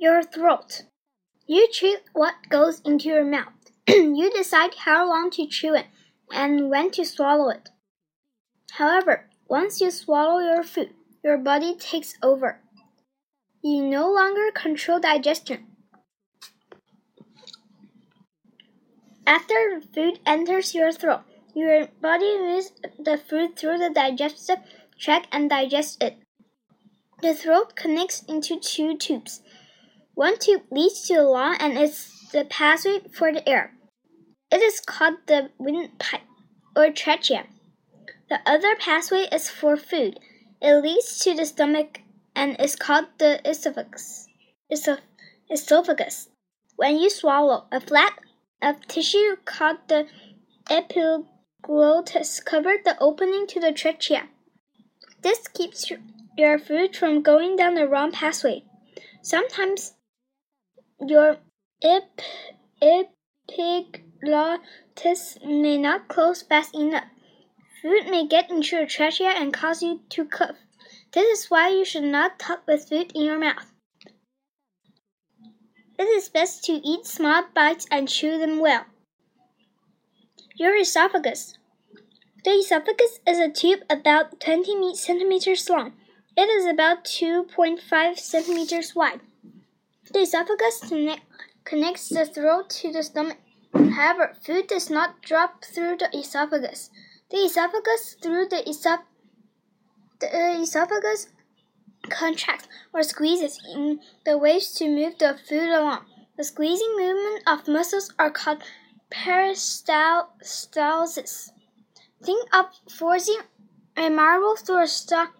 Your throat. You chew what goes into your mouth. you decide how long to chew it and when to swallow it. However, once you swallow your food, your body takes over. You no longer control digestion. After food enters your throat, your body moves the food through the digestive tract and digests it. The throat connects into two tubes. One tube leads to the lung and is the pathway for the air. It is called the windpipe or trachea. The other pathway is for food. It leads to the stomach and is called the esophagus. Esophagus. When you swallow, a flap of tissue called the epiglottis covers the opening to the trachea. This keeps your food from going down the wrong pathway. Sometimes your ep epiglottis may not close fast enough. Food may get into your trachea and cause you to cough. This is why you should not talk with food in your mouth. It is best to eat small bites and chew them well. Your esophagus. The esophagus is a tube about 20 centimeters long. It is about 2.5 centimeters wide. The esophagus connects the throat to the stomach. However, food does not drop through the esophagus. The esophagus through the, esop the esophagus contracts or squeezes in the waves to move the food along. The squeezing movement of muscles are called peristalsis. Think of forcing a marble through a soft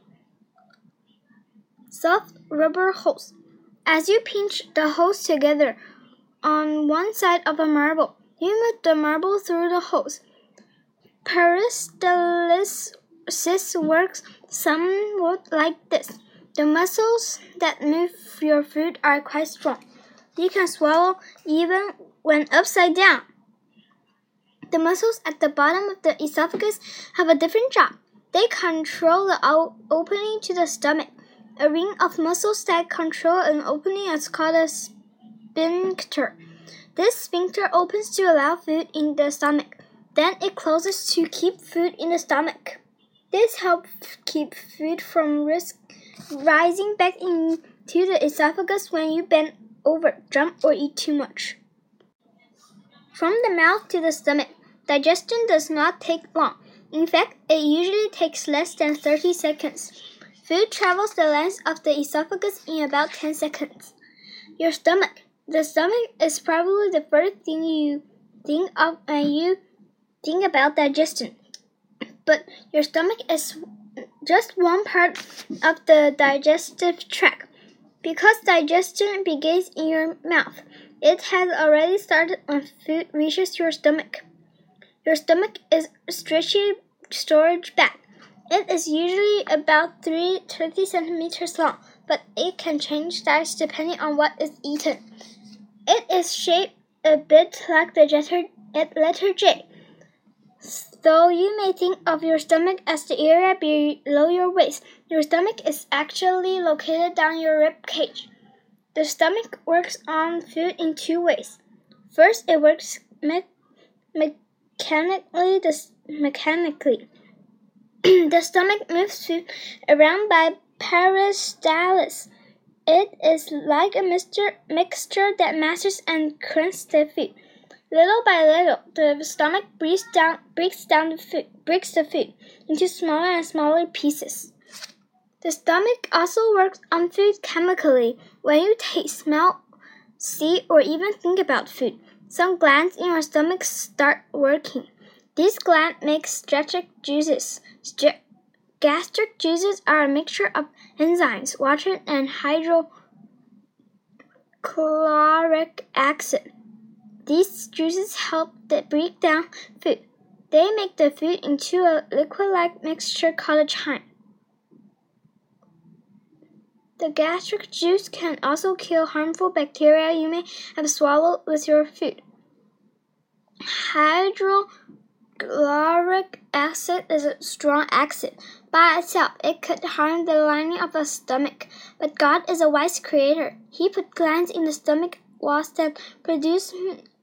rubber hose. As you pinch the hose together on one side of a marble, you move the marble through the hose. Peristalsis works somewhat like this. The muscles that move your food are quite strong. You can swallow even when upside down. The muscles at the bottom of the esophagus have a different job. They control the opening to the stomach. A ring of muscles that control an opening is called a sphincter. This sphincter opens to allow food in the stomach. Then it closes to keep food in the stomach. This helps keep food from risk rising back into the esophagus when you bend over, jump, or eat too much. From the mouth to the stomach, digestion does not take long. In fact, it usually takes less than 30 seconds. Food travels the length of the esophagus in about 10 seconds. Your stomach. The stomach is probably the first thing you think of when you think about digestion. But your stomach is just one part of the digestive tract. Because digestion begins in your mouth, it has already started when food reaches your stomach. Your stomach is stretchy storage bag. It is usually about 3 30 centimeters long, but it can change size depending on what is eaten. It is shaped a bit like the letter J. Though you may think of your stomach as the area below your waist, your stomach is actually located down your rib cage. The stomach works on food in two ways. First, it works me mechanically. Mechanically. the stomach moves food around by peristalsis. It is like a mixture, mixture that mashes and crunches the food. Little by little, the stomach breaks down, breaks down the food, breaks the food into smaller and smaller pieces. The stomach also works on food chemically. When you taste, smell, see, or even think about food, some glands in your stomach start working. These gland make gastric juices. gastric juices are a mixture of enzymes, water, and hydrochloric acid. These juices help to break down food. They make the food into a liquid-like mixture called a chyme. The gastric juice can also kill harmful bacteria you may have swallowed with your food. Hydrochloric acid is a strong acid. By itself, it could harm the lining of the stomach. But God is a wise creator. He put glands in the stomach walls that produce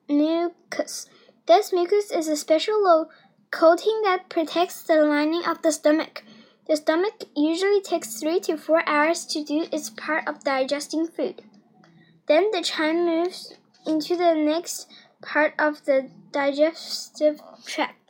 mucus. This mucus is a special low coating that protects the lining of the stomach. The stomach usually takes three to four hours to do its part of digesting food. Then the chyme moves into the next part of the digestive tract.